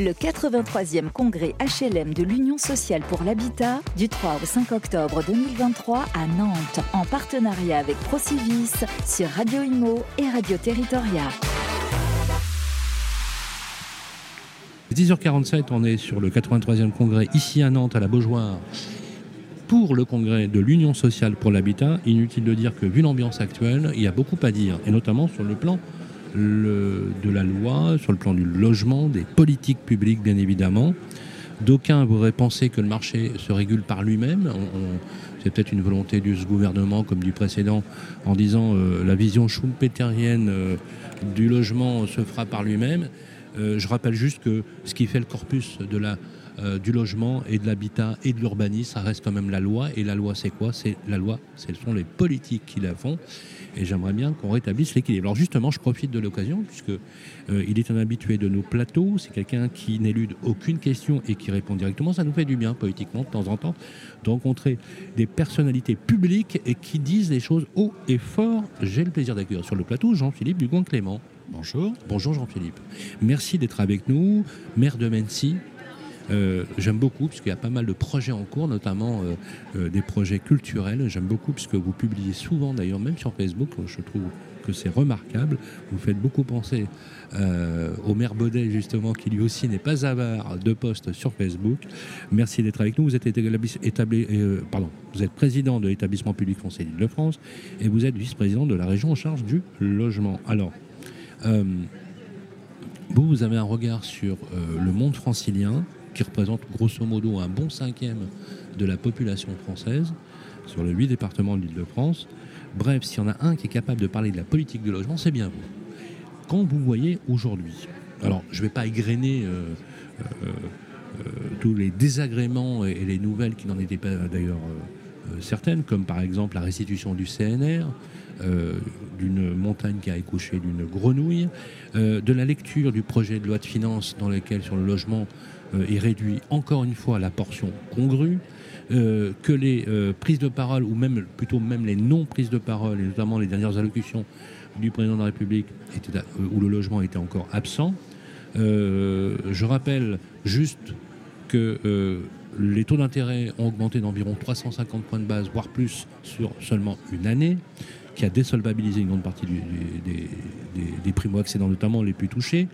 Le 83e congrès HLM de l'Union sociale pour l'habitat du 3 au 5 octobre 2023 à Nantes en partenariat avec Procivis sur Radio Imo et Radio Territoria. 10h47, on est sur le 83e congrès ici à Nantes, à la Beaujoire, pour le congrès de l'Union sociale pour l'habitat. Inutile de dire que, vu l'ambiance actuelle, il y a beaucoup à dire, et notamment sur le plan de la loi, sur le plan du logement, des politiques publiques, bien évidemment. D'aucuns voudraient penser que le marché se régule par lui-même. C'est peut-être une volonté du gouvernement comme du précédent en disant euh, la vision schumpeterienne euh, du logement se fera par lui-même. Euh, je rappelle juste que ce qui fait le corpus de la, euh, du logement et de l'habitat et de l'urbanisme, ça reste quand même la loi. Et la loi, c'est quoi? C'est la loi, ce sont les politiques qui la font. Et j'aimerais bien qu'on rétablisse l'équilibre. Alors justement, je profite de l'occasion, puisque euh, il est un habitué de nos plateaux. C'est quelqu'un qui n'élude aucune question et qui répond directement. Ça nous fait du bien politiquement de temps en temps de rencontrer des personnalités publiques et qui disent les choses haut et fort. J'ai le plaisir d'accueillir sur le plateau Jean-Philippe Dugon-Clément. Bonjour. Bonjour Jean-Philippe. Merci d'être avec nous, maire de Mency. Euh, j'aime beaucoup puisqu'il y a pas mal de projets en cours, notamment euh, euh, des projets culturels. J'aime beaucoup puisque vous publiez souvent, d'ailleurs même sur Facebook, je trouve que c'est remarquable. Vous faites beaucoup penser au maire Baudet, justement, qui lui aussi n'est pas avare de posts sur Facebook. Merci d'être avec nous. Vous êtes, établi, pardon, vous êtes président de l'établissement public français d'Île-de-France et vous êtes vice-président de la région en charge du logement. Alors, euh, vous, vous avez un regard sur euh, le monde francilien, qui représente grosso modo un bon cinquième de la population française, sur les huit départements de l'Île-de-France. Bref, s'il y en a un qui est capable de parler de la politique de logement, c'est bien vous. Quand vous voyez aujourd'hui, alors je ne vais pas égrener euh, tous les désagréments et, les nouvelles qui n'en étaient pas d'ailleurs certaines, comme par exemple la restitution du CNR, euh, d'une montagne qui a accouché d'une grenouille, euh, de la lecture du projet de loi de finances dans lequel sur le logement euh, est réduit encore une fois la portion congrue, que les prises de parole, ou même plutôt même les non-prises de parole, et notamment les dernières allocutions du président de la République, où le logement était encore absent. je rappelle juste que les taux d'intérêt ont augmenté d'environ 350 points de base, voire plus, sur seulement une année qui a désolvabilisé une grande partie des, primo-accédants, notamment les plus touchés.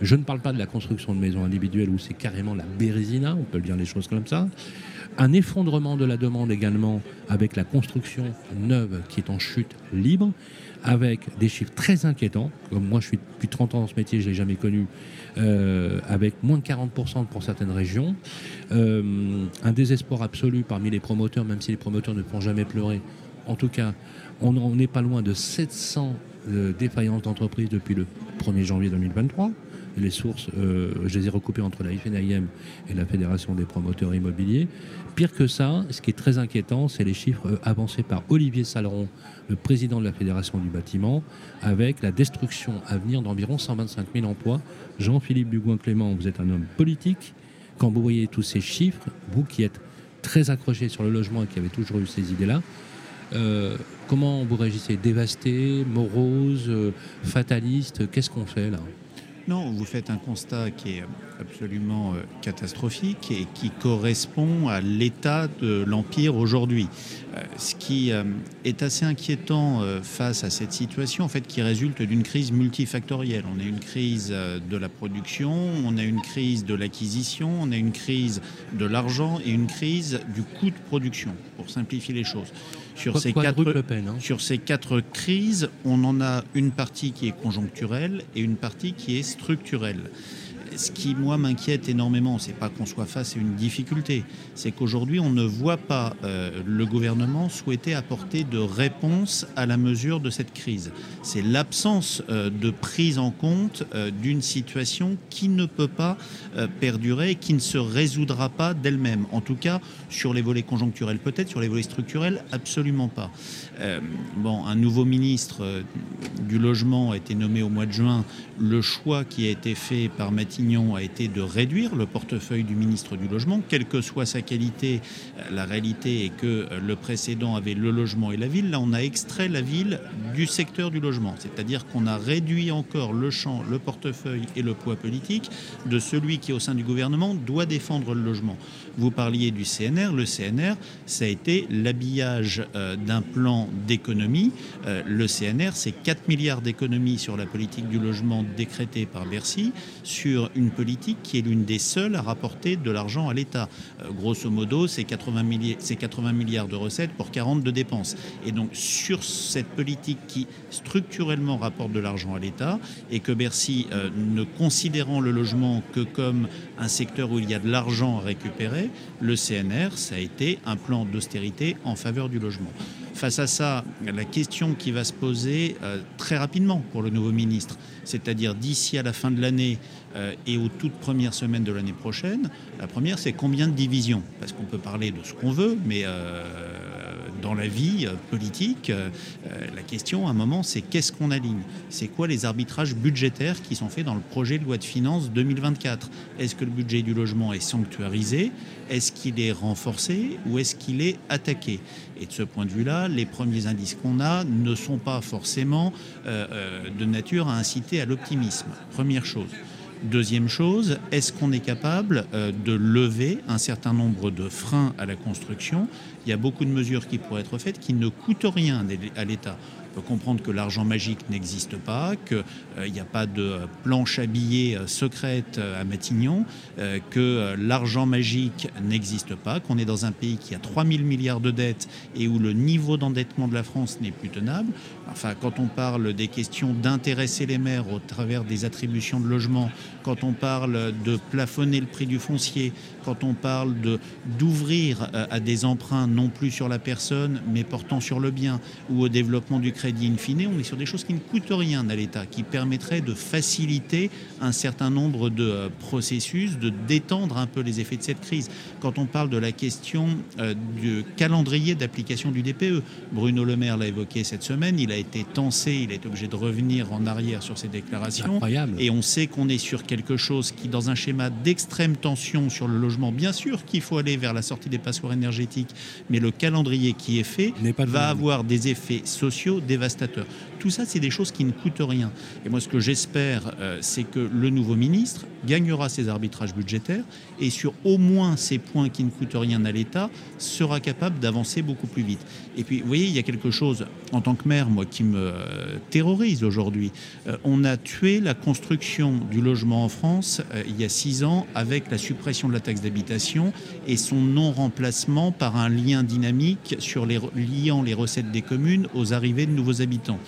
Je ne parle pas de la construction de maisons individuelles où c'est carrément la bérésina, on peut dire les choses comme ça. Un effondrement de la demande également avec la construction neuve qui est en chute libre, avec des chiffres très inquiétants. Comme moi, je suis depuis 30 ans dans ce métier, je ne l'ai jamais connu, euh, avec moins de 40% pour certaines régions. Euh, un désespoir absolu parmi les promoteurs, même si les promoteurs ne font jamais pleurer. En tout cas, on n'est pas loin de 700 euh, défaillances d'entreprises depuis le 1er janvier 2023. Les sources, euh, je les ai recoupées entre la FNIM et la Fédération des promoteurs immobiliers. Pire que ça, ce qui est très inquiétant, c'est les chiffres euh, avancés par Olivier Saleron, le président de la Fédération du bâtiment, avec la destruction à venir d'environ 125 000 emplois. Jean-Philippe Dugouin-Clément, vous êtes un homme politique. Quand vous voyez tous ces chiffres, vous qui êtes très accroché sur le logement et qui avez toujours eu ces idées-là, euh, comment vous réagissez? Dévasté, morose, fataliste Qu'est-ce qu'on fait là? Non, vous faites un constat qui est absolument euh, catastrophique et qui correspond à l'état de l'Empire aujourd'hui. Euh, ce qui euh, est assez inquiétant face à cette situation, en fait, qui résulte d'une crise multifactorielle. On a une crise de la production, on a une crise de l'acquisition, on a une crise de l'argent et une crise du coût de production, pour simplifier les choses. Sur ces, quatre, hein. sur ces quatre crises, on en a une partie qui est conjoncturelle et une partie qui est structurelle ce qui, moi, m'inquiète énormément, c'est pas qu'on soit face à une difficulté, c'est qu'aujourd'hui, on ne voit pas euh, le gouvernement souhaiter apporter de réponse à la mesure de cette crise. C'est l'absence euh, de prise en compte euh, d'une situation qui ne peut pas perdurer, qui ne se résoudra pas d'elle-même. En tout cas, sur les volets conjoncturels, peut-être, sur les volets structurels, absolument pas. bon, un nouveau ministre du logement a été nommé au mois de juin. Le choix qui a été fait par Mathieu A été de réduire le portefeuille du ministre du Logement, quelle que soit sa qualité. La réalité est que le précédent avait le logement et la ville. Là, on a extrait la ville du secteur du logement, c'est-à-dire qu'on a réduit encore le champ, le portefeuille et le poids politique de celui qui, au sein du gouvernement, doit défendre le logement. Vous parliez du CNR. Le CNR, ça a été l'habillage euh, d'un plan d'économie. Euh, le CNR, c'est 4 milliards d'économies sur la politique du logement décrétée par Bercy, sur une politique qui est l'une des seules à rapporter de l'argent à l'État. Euh, grosso modo, c'est 80, 80 milliards de recettes pour 40 de dépenses. Et donc, sur cette politique qui structurellement rapporte de l'argent à l'État et que Bercy, ne considérant le logement que comme un secteur où il y a de l'argent à récupérer, le CNR, ça a été un plan d'austérité en faveur du logement. Face à ça, la question qui va se poser euh, très rapidement pour le nouveau ministre, c'est-à-dire d'ici à la fin de l'année euh, et aux toutes premières semaines de l'année prochaine, la première, c'est combien de divisions? Parce qu'on peut parler de ce qu'on veut, mais euh, dans la vie euh, politique, euh, euh, la question à un moment, c'est qu'est-ce qu'on aligne? C'est quoi les arbitrages budgétaires qui sont faits dans le projet de loi de finances 2024 Est-ce que le budget du logement est sanctuarisé? Est-ce qu'il est renforcé? Ou est-ce qu'il est attaqué? Et de ce point de vue-là, les premiers indices qu'on a ne sont pas forcément de nature à inciter à l'optimisme. Première chose. Deuxième chose, est-ce qu'on est capable euh, de lever un certain nombre de freins à la construction? Il y a beaucoup de mesures qui pourraient être faites qui ne coûtent rien à l'État comprendre que l'argent magique n'existe pas, qu'il euh, n'y a pas de planche habillée euh, secrète euh, à Matignon, que l'argent magique n'existe pas, qu'on est dans un pays qui a 3 000 milliards de dettes et où le niveau d'endettement de la France n'est plus tenable. Enfin, quand on parle des questions d'intéresser les maires au travers des attributions de logement, quand on parle de plafonner le prix du foncier, quand on parle d'ouvrir à des emprunts non plus sur la personne, mais portant sur le bien ou au développement du crédit in fine, on est sur des choses qui ne coûtent rien à l'État, qui permettraient de faciliter un certain nombre de euh, processus, de détendre un peu les effets de cette crise. Quand on parle de la question euh, du calendrier d'application du DPE, Bruno Le Maire l'a évoqué cette semaine, il a été tensé, il a été obligé de revenir en arrière sur ses déclarations. Incroyable. Et on sait qu'on est sur quelque chose qui, dans un schéma d'extrême tension sur le logement, bien sûr qu'il faut aller vers la sortie des passoires énergétiques, mais le calendrier qui est fait va avoir des effets sociaux dévastateur. Tout ça, c'est des choses qui ne coûtent rien. Et moi, ce que j'espère, euh, c'est que le nouveau ministre gagnera ses arbitrages budgétaires et sur au moins ces points qui ne coûtent rien à l'État, sera capable d'avancer beaucoup plus vite. Et puis, vous voyez, il y a quelque chose, en tant que maire, moi, qui me euh, terrorise aujourd'hui. Euh, on a tué la construction du logement en France il y a six ans avec la suppression de la taxe d'habitation et son non-remplacement par un lien dynamique sur les, liant les recettes des communes aux arrivées de nouveaux habitants.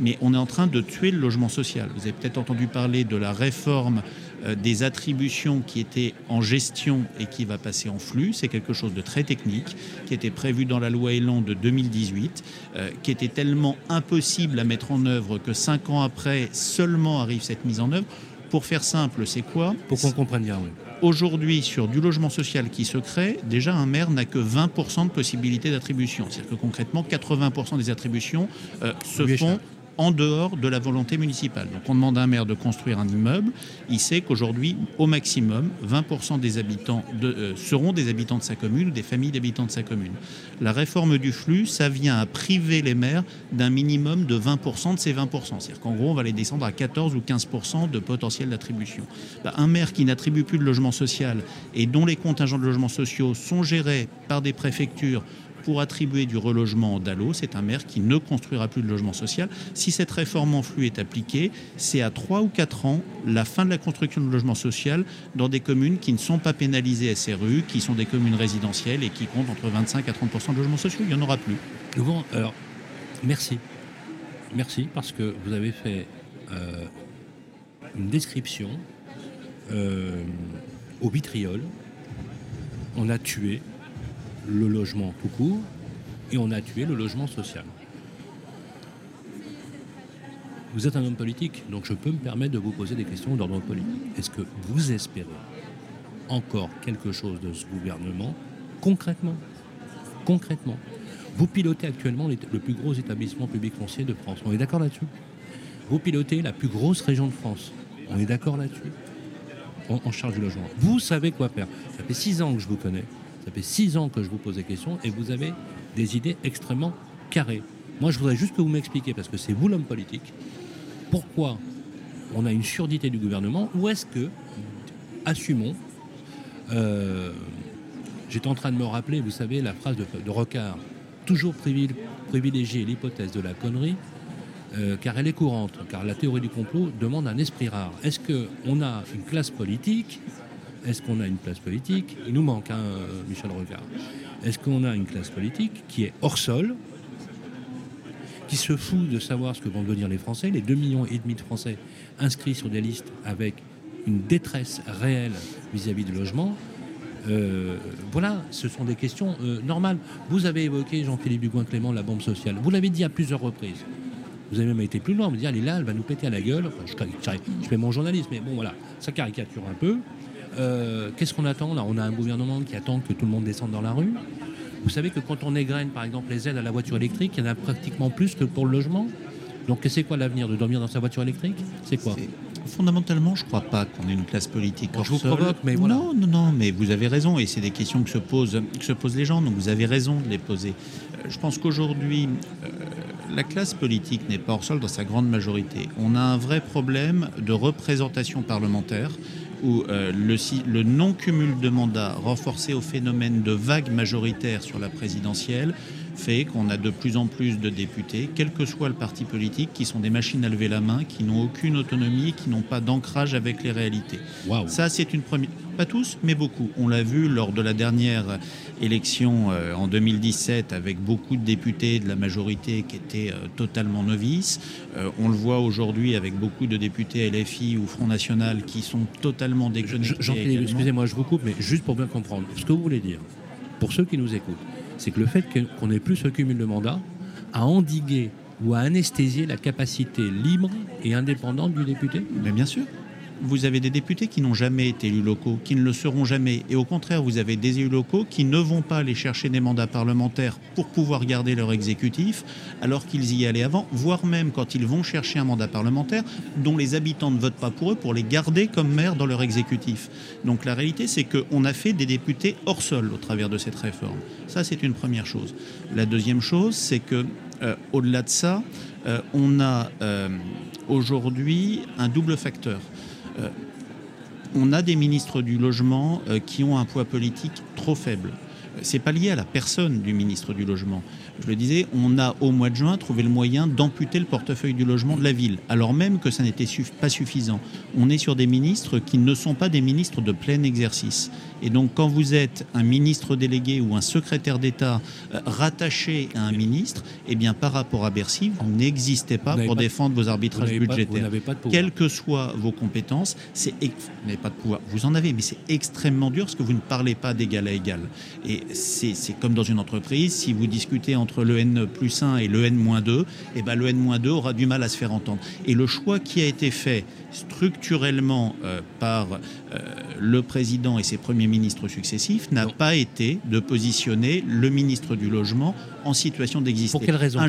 Mais on est en train de tuer le logement social. Vous avez peut-être entendu parler de la réforme euh, des attributions qui étaient en gestion et qui va passer en flux. C'est quelque chose de très technique qui était prévu dans la loi Elan de 2018, euh, qui était tellement impossible à mettre en œuvre que cinq ans après seulement arrive cette mise en œuvre. Pour faire simple, c'est quoi? Pour qu'on comprenne bien, oui. Aujourd'hui, sur du logement social qui se crée, déjà un maire n'a que 20% de possibilité d'attribution. C'est-à-dire que concrètement, 80% des attributions euh, se font en dehors de la volonté municipale. Donc on demande à un maire de construire un immeuble, il sait qu'aujourd'hui, au maximum, 20% des habitants euh, seront des habitants de sa commune ou des familles d'habitants de sa commune. La réforme du flux, ça vient à priver les maires d'un minimum de 20% de ces 20%. C'est-à-dire qu'en gros, on va les descendre à 14 ou 15% de potentiel d'attribution. Bah, un maire qui n'attribue plus de logement social et dont les contingents de logements sociaux sont gérés par des préfectures pour attribuer du relogement DALO, c'est un maire qui ne construira plus de logement social. Si cette réforme en flux est appliquée, c'est à 3 ou 4 ans la fin de la construction de logement social dans des communes qui ne sont pas pénalisées SRU, qui sont des communes résidentielles et qui comptent entre 25 à 30% de logements sociaux. Il n'y en aura plus. alors, merci. Merci parce que vous avez fait euh, une description euh, au vitriol. On a tué le logement tout court et on a tué le logement social. Vous êtes un homme politique, donc je peux me permettre de vous poser des questions d'ordre politique. Est-ce que vous espérez encore quelque chose de ce gouvernement concrètement? Concrètement. Vous pilotez actuellement le plus gros établissement public foncier de France. On est d'accord là-dessus? Vous pilotez la plus grosse région de France. On est d'accord là-dessus? En, charge du logement. Vous savez quoi faire. Ça fait six ans que je vous connais. Ça fait six ans que je vous pose des questions et vous avez des idées extrêmement carrées. Moi, je voudrais juste que vous m'expliquiez, parce que c'est vous l'homme politique, pourquoi on a une surdité du gouvernement ou est-ce que, assumons, euh, j'étais en train de me rappeler, vous savez, la phrase de, de Rocard, toujours privilégier l'hypothèse de la connerie, euh, car elle est courante, car la théorie du complot demande un esprit rare. Est-ce qu'on a une classe politique Est-ce qu'on a une classe politique? Il nous manque, hein, Michel Rocard. Est-ce qu'on a une classe politique qui est hors sol, qui se fout de savoir ce que vont devenir les Français, les 2,5 millions et demi de Français inscrits sur des listes avec une détresse réelle vis-à-vis du logement. Euh, voilà, ce sont des questions euh, normales. Vous avez évoqué, Jean-Philippe Dugoin-Clément, la bombe sociale. Vous l'avez dit à plusieurs reprises. Vous avez même été plus loin, me dire, elle est là, elle va nous péter à la gueule. je, fais mon journaliste, mais bon, voilà, ça caricature un peu. Euh, qu'est-ce qu'on attend là? On a un gouvernement qui attend que tout le monde descende dans la rue. Vous savez que quand on égrène, par exemple, les aides à la voiture électrique, il y en a pratiquement plus que pour le logement. Donc, c'est quoi l'avenir De dormir dans sa voiture électrique? C'est quoi? Fondamentalement, je ne crois pas qu'on ait une classe politique. je vous provoque, mais voilà. Non, non, non, mais vous avez raison, et c'est des questions que se, posent, que se posent les gens, donc vous avez raison de les poser. Euh, je pense qu'aujourd'hui, euh, la classe politique n'est pas hors sol dans sa grande majorité. On a un vrai problème de représentation parlementaire où euh, le, le non-cumul de mandats renforcé au phénomène de vague majoritaire sur la présidentielle fait qu'on a de plus en plus de députés, quel que soit le parti politique, qui sont des machines à lever la main, qui n'ont aucune autonomie, qui n'ont pas d'ancrage avec les réalités. Ça, c'est une première. Pas tous, mais beaucoup. On l'a vu lors de la dernière élection euh, en 2017 avec beaucoup de députés de la majorité qui étaient euh, totalement novices. Euh, on le voit aujourd'hui avec beaucoup de députés LFI ou Front National qui sont totalement déconnectés. Jean-Philippe, excusez-moi, je vous coupe, mais juste pour bien comprendre ce que vous voulez dire, pour ceux qui nous écoutent, c'est que le fait qu'on n'ait plus ce cumul de mandats a endigué ou a anesthésié la capacité libre et indépendante du député. Mais bien sûr vous avez des députés qui n'ont jamais été élus locaux, qui ne le seront jamais. Et au contraire, vous avez des élus locaux qui ne vont pas aller chercher des mandats parlementaires pour pouvoir garder leur exécutif, alors qu'ils y allaient avant, voire même quand ils vont chercher un mandat parlementaire dont les habitants ne votent pas pour eux, pour les garder comme maire dans leur exécutif. Donc la réalité, c'est qu'on a fait des députés hors sol au travers de cette réforme. Ça, c'est une première chose. La deuxième chose, c'est que euh, au-delà de ça, euh, on a euh, aujourd'hui un double facteur. Euh, on a des ministres du logement euh, qui ont un poids politique trop faible. C'est pas lié à la personne du ministre du logement je le disais, on a au mois de juin trouvé le moyen d'amputer le portefeuille du logement de la ville, alors même que ça n'était pas suffisant. On est sur des ministres qui ne sont pas des ministres de plein exercice. Et donc quand vous êtes un ministre délégué ou un secrétaire d'État euh, rattaché à un ministre, eh bien par rapport à Bercy, vous n'existez pas pour défendre vos arbitrages budgétaires. Quelles que soient vos compétences, c'est vous n'avez pas de pouvoir. Vous en avez, mais c'est extrêmement dur parce que vous ne parlez pas d'égal à égal. Et c'est comme dans une entreprise, si vous discutez en entre le N plus 1 et le N-2, et eh ben le N-2 aura du mal à se faire entendre. Et le choix qui a été fait structurellement euh, par euh, le président et ses premiers ministres successifs n'a pas été de positionner le ministre du Logement en situation d'exister. Pour quelle raison?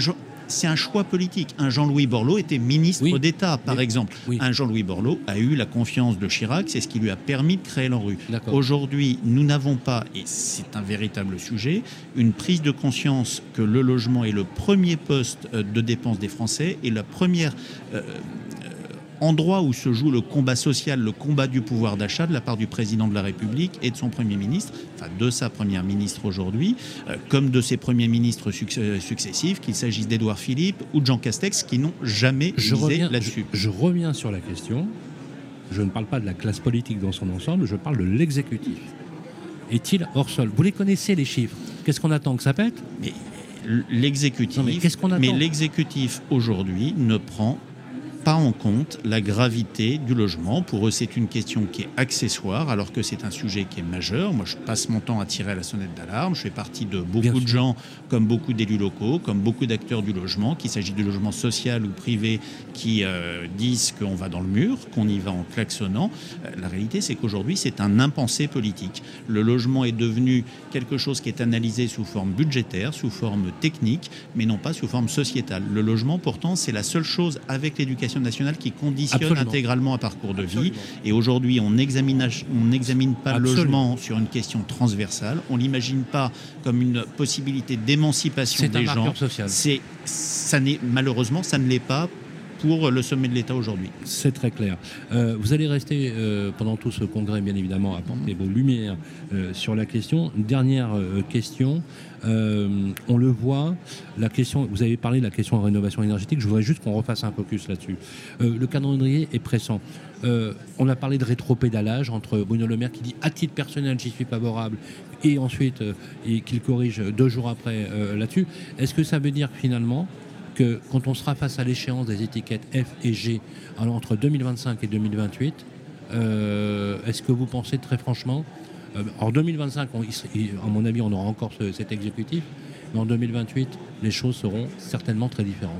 C'est un choix politique. Un Jean-Louis Borloo était ministre d'État, par exemple. Un Jean-Louis Borloo a eu la confiance de Chirac, c'est ce qui lui a permis de créer l'ANRU. Aujourd'hui, nous n'avons pas, et c'est un véritable sujet, une prise de conscience que le logement est le premier poste euh, de dépense des Français et la première euh, endroit où se joue le combat social, le combat du pouvoir d'achat de la part du président de la République et de son Premier ministre, enfin de sa Première ministre aujourd'hui, euh, comme de ses premiers ministres euh, successifs, qu'il s'agisse d'Édouard Philippe ou de Jean Castex, qui n'ont jamais je là-dessus. Je, reviens sur la question. Je ne parle pas de la classe politique dans son ensemble, je parle de l'exécutif. Est-il hors sol? Vous les connaissez les chiffres Qu'est-ce qu'on attend que ça pète? Mais l'exécutif, mais l'exécutif aujourd'hui ne prend pas en compte la gravité du logement. Pour eux, c'est une question qui est accessoire, alors que c'est un sujet qui est majeur. Moi, je passe mon temps à tirer la sonnette d'alarme. Je fais partie de beaucoup de gens, comme beaucoup d'élus locaux, comme beaucoup d'acteurs du logement, qu'il s'agit du logement social ou privé, qui euh, disent qu'on va dans le mur, qu'on y va en klaxonnant. Euh, la réalité, c'est qu'aujourd'hui, c'est un impensé politique. Le logement est devenu quelque chose qui est analysé sous forme budgétaire, sous forme technique, mais non pas sous forme sociétale. Le logement, pourtant, c'est la seule chose avec l'éducation l'éducation nationale qui conditionne intégralement un parcours de vie. Et aujourd'hui, on n'examine on pas le logement sur une question transversale. On l'imagine pas comme une possibilité d'émancipation des gens. C'est, ça n'est malheureusement, ça ne l'est pas pour le sommet de l'État aujourd'hui. C'est très clair. Euh, vous allez rester euh, pendant tout ce congrès, bien évidemment, à porter vos lumières euh, sur la question. Une dernière question. on le voit, la question, vous avez parlé de la question de rénovation énergétique. Je voudrais juste qu'on refasse un focus là-dessus. le calendrier est pressant. on a parlé de rétropédalage entre Bruno Le Maire qui dit à titre personnel j'y suis favorable et ensuite et qu'il corrige deux jours après là-dessus. Est-ce que ça veut dire finalement que quand on sera face à l'échéance des étiquettes F et G entre 2025 et 2028, euh, est-ce que vous pensez très franchement, euh, en 2025, à mon avis, on aura encore cet exécutif, mais en 2028, les choses seront certainement très différentes.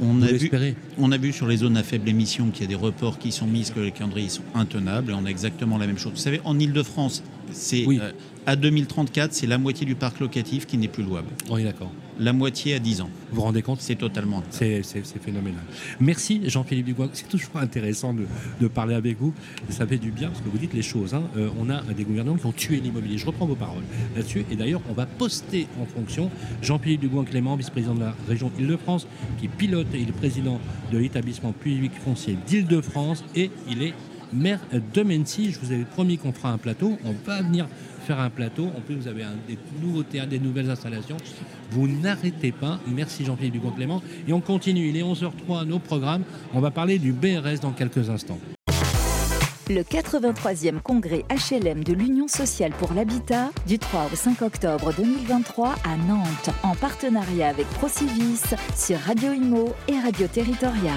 on, a vu, on, a vu, sur les zones à faible émission qu'il y a des reports qui sont mis, que les calendriers sont intenables, et on a exactement la même chose. Vous savez, en Ile-de-France, c'est euh, à 2034, c'est la moitié du parc locatif qui n'est plus louable. On est d'accord la moitié à 10 ans. Vous vous rendez compte? C'est totalement. C'est phénoménal. Merci Jean-Philippe Dubois. C'est toujours intéressant de, parler avec vous. Ça fait du bien parce que vous dites les choses. Hein. Euh, on a des gouvernements qui ont tué l'immobilier. Je reprends vos paroles là-dessus. Et d'ailleurs, on va poster en fonction Jean-Philippe Dubois-Clément, vice-président de la région Île-de-France, qui pilote et est le président de l'établissement public foncier d'Île-de-France. Et il est maire de Mency. Je vous avais promis qu'on fera un plateau. On va venir faire un plateau. En plus, vous avez des nouveaux théâtres, des nouvelles installations. Vous n'arrêtez pas. Merci Jean-Philippe Ducon-Clément. Et on continue. Il est 11h03, nos programmes. On va parler du BRS dans quelques instants. Le 83e congrès HLM de l'Union sociale pour l'habitat du 3 au 5 octobre 2023 à Nantes en partenariat avec Procivis sur Radio Imo et Radio Territoria.